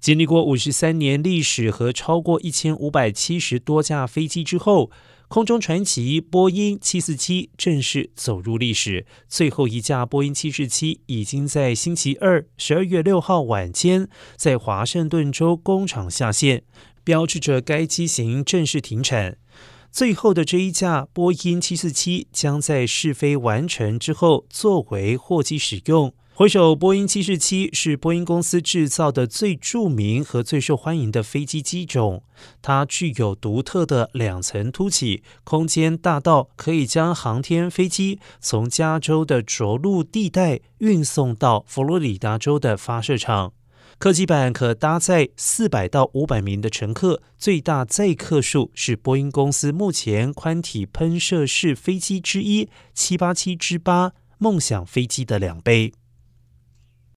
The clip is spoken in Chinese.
经历过五十三年历史和超过一千五百七十多架飞机之后，空中传奇波音七四七正式走入历史。最后一架波音七四七已经在星期二十二月六号晚间在华盛顿州工厂下线，标志着该机型正式停产。最后的这一架波音七四七将在试飞完成之后作为货机使用。回首波音七四七是波音公司制造的最著名和最受欢迎的飞机机种，它具有独特的两层凸起，空间大到可以将航天飞机从加州的着陆地带运送到佛罗里达州的发射场。客机版可搭载四百到五百名的乘客，最大载客数是波音公司目前宽体喷射式飞机之一七八七之八梦想飞机的两倍。